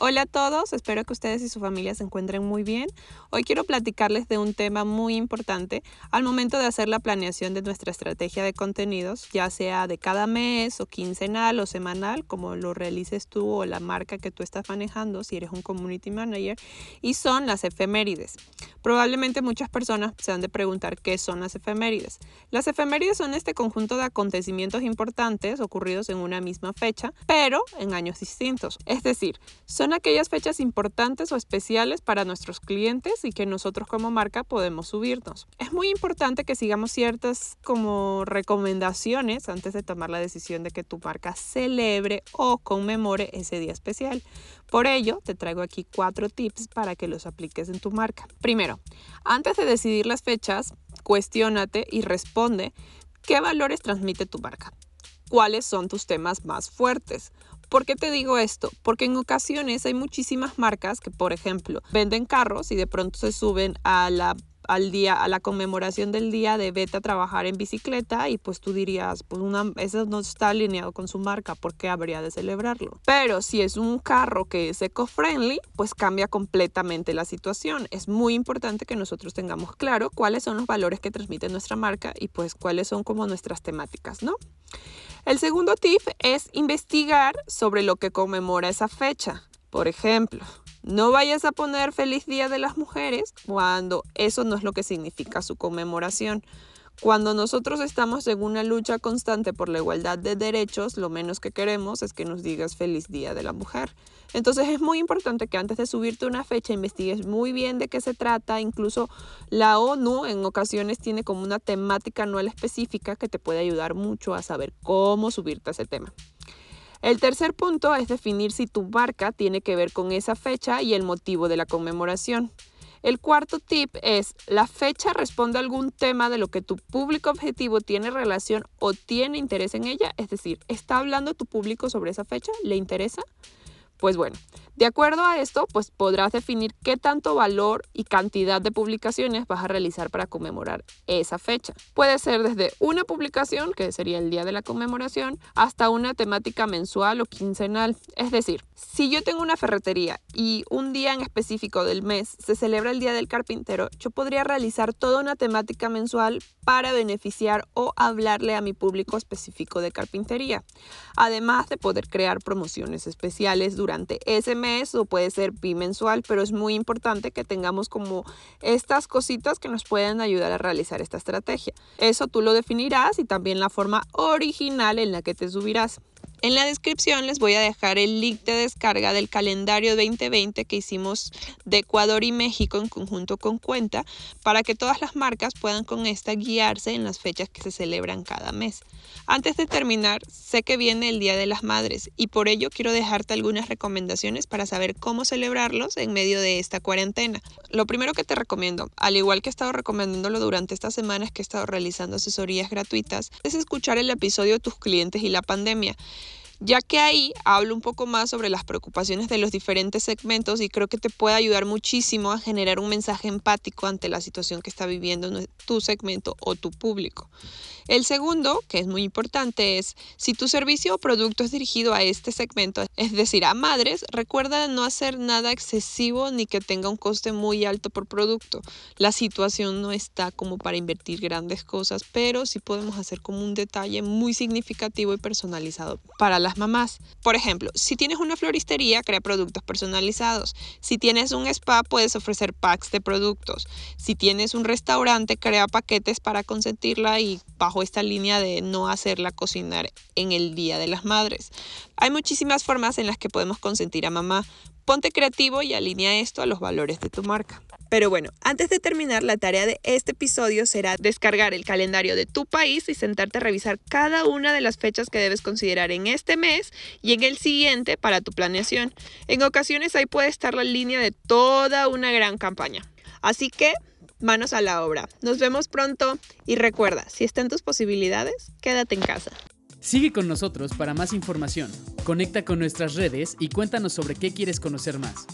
Hola a todos, espero que ustedes y su familia se encuentren muy bien. Hoy quiero platicarles de un tema muy importante al momento de hacer la planeación de nuestra estrategia de contenidos, ya sea de cada mes o quincenal o semanal, como lo realices tú o la marca que tú estás manejando si eres un community manager, y son las efemérides. Probablemente muchas personas se han de preguntar qué son las efemérides. Las efemérides son este conjunto de acontecimientos importantes ocurridos en una misma fecha, pero en años distintos. Es decir, son son aquellas fechas importantes o especiales para nuestros clientes y que nosotros como marca podemos subirnos. Es muy importante que sigamos ciertas como recomendaciones antes de tomar la decisión de que tu marca celebre o conmemore ese día especial. Por ello, te traigo aquí cuatro tips para que los apliques en tu marca. Primero, antes de decidir las fechas, cuestiónate y responde qué valores transmite tu marca. ¿Cuáles son tus temas más fuertes? ¿Por qué te digo esto? Porque en ocasiones hay muchísimas marcas que, por ejemplo, venden carros y de pronto se suben a la al día, a la conmemoración del día de vete a trabajar en bicicleta y pues tú dirías, pues una, eso no está alineado con su marca, ¿por qué habría de celebrarlo? Pero si es un carro que es eco-friendly, pues cambia completamente la situación. Es muy importante que nosotros tengamos claro cuáles son los valores que transmite nuestra marca y pues cuáles son como nuestras temáticas, ¿no? El segundo tip es investigar sobre lo que conmemora esa fecha. Por ejemplo, no vayas a poner feliz Día de las Mujeres cuando eso no es lo que significa su conmemoración. Cuando nosotros estamos en una lucha constante por la igualdad de derechos, lo menos que queremos es que nos digas feliz Día de la Mujer. Entonces es muy importante que antes de subirte una fecha investigues muy bien de qué se trata. Incluso la ONU en ocasiones tiene como una temática anual específica que te puede ayudar mucho a saber cómo subirte a ese tema. El tercer punto es definir si tu marca tiene que ver con esa fecha y el motivo de la conmemoración. El cuarto tip es, la fecha responde a algún tema de lo que tu público objetivo tiene relación o tiene interés en ella, es decir, ¿está hablando tu público sobre esa fecha? ¿Le interesa? Pues bueno, de acuerdo a esto, pues podrás definir qué tanto valor y cantidad de publicaciones vas a realizar para conmemorar esa fecha. Puede ser desde una publicación, que sería el día de la conmemoración, hasta una temática mensual o quincenal. Es decir, si yo tengo una ferretería y un día en específico del mes se celebra el Día del Carpintero, yo podría realizar toda una temática mensual para beneficiar o hablarle a mi público específico de carpintería, además de poder crear promociones especiales durante ese mes mes o puede ser bimensual, pero es muy importante que tengamos como estas cositas que nos pueden ayudar a realizar esta estrategia. Eso tú lo definirás y también la forma original en la que te subirás. En la descripción les voy a dejar el link de descarga del calendario 2020 que hicimos de Ecuador y México en conjunto con Cuenta para que todas las marcas puedan con esta guiarse en las fechas que se celebran cada mes. Antes de terminar, sé que viene el Día de las Madres y por ello quiero dejarte algunas recomendaciones para saber cómo celebrarlos en medio de esta cuarentena. Lo primero que te recomiendo, al igual que he estado recomendándolo durante estas semanas que he estado realizando asesorías gratuitas, es escuchar el episodio tus clientes y la pandemia ya que ahí hablo un poco más sobre las preocupaciones de los diferentes segmentos y creo que te puede ayudar muchísimo a generar un mensaje empático ante la situación que está viviendo tu segmento o tu público. El segundo, que es muy importante, es si tu servicio o producto es dirigido a este segmento, es decir, a madres, recuerda no hacer nada excesivo ni que tenga un coste muy alto por producto. La situación no está como para invertir grandes cosas, pero sí podemos hacer como un detalle muy significativo y personalizado para mamás. Por ejemplo, si tienes una floristería, crea productos personalizados. Si tienes un spa, puedes ofrecer packs de productos. Si tienes un restaurante, crea paquetes para consentirla y bajo esta línea de no hacerla cocinar en el Día de las Madres. Hay muchísimas formas en las que podemos consentir a mamá. Ponte creativo y alinea esto a los valores de tu marca. Pero bueno, antes de terminar, la tarea de este episodio será descargar el calendario de tu país y sentarte a revisar cada una de las fechas que debes considerar en este mes y en el siguiente para tu planeación. En ocasiones ahí puede estar la línea de toda una gran campaña. Así que, manos a la obra. Nos vemos pronto y recuerda, si están tus posibilidades, quédate en casa. Sigue con nosotros para más información. Conecta con nuestras redes y cuéntanos sobre qué quieres conocer más.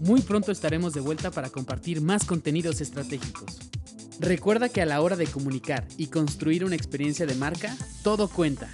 Muy pronto estaremos de vuelta para compartir más contenidos estratégicos. Recuerda que a la hora de comunicar y construir una experiencia de marca, todo cuenta.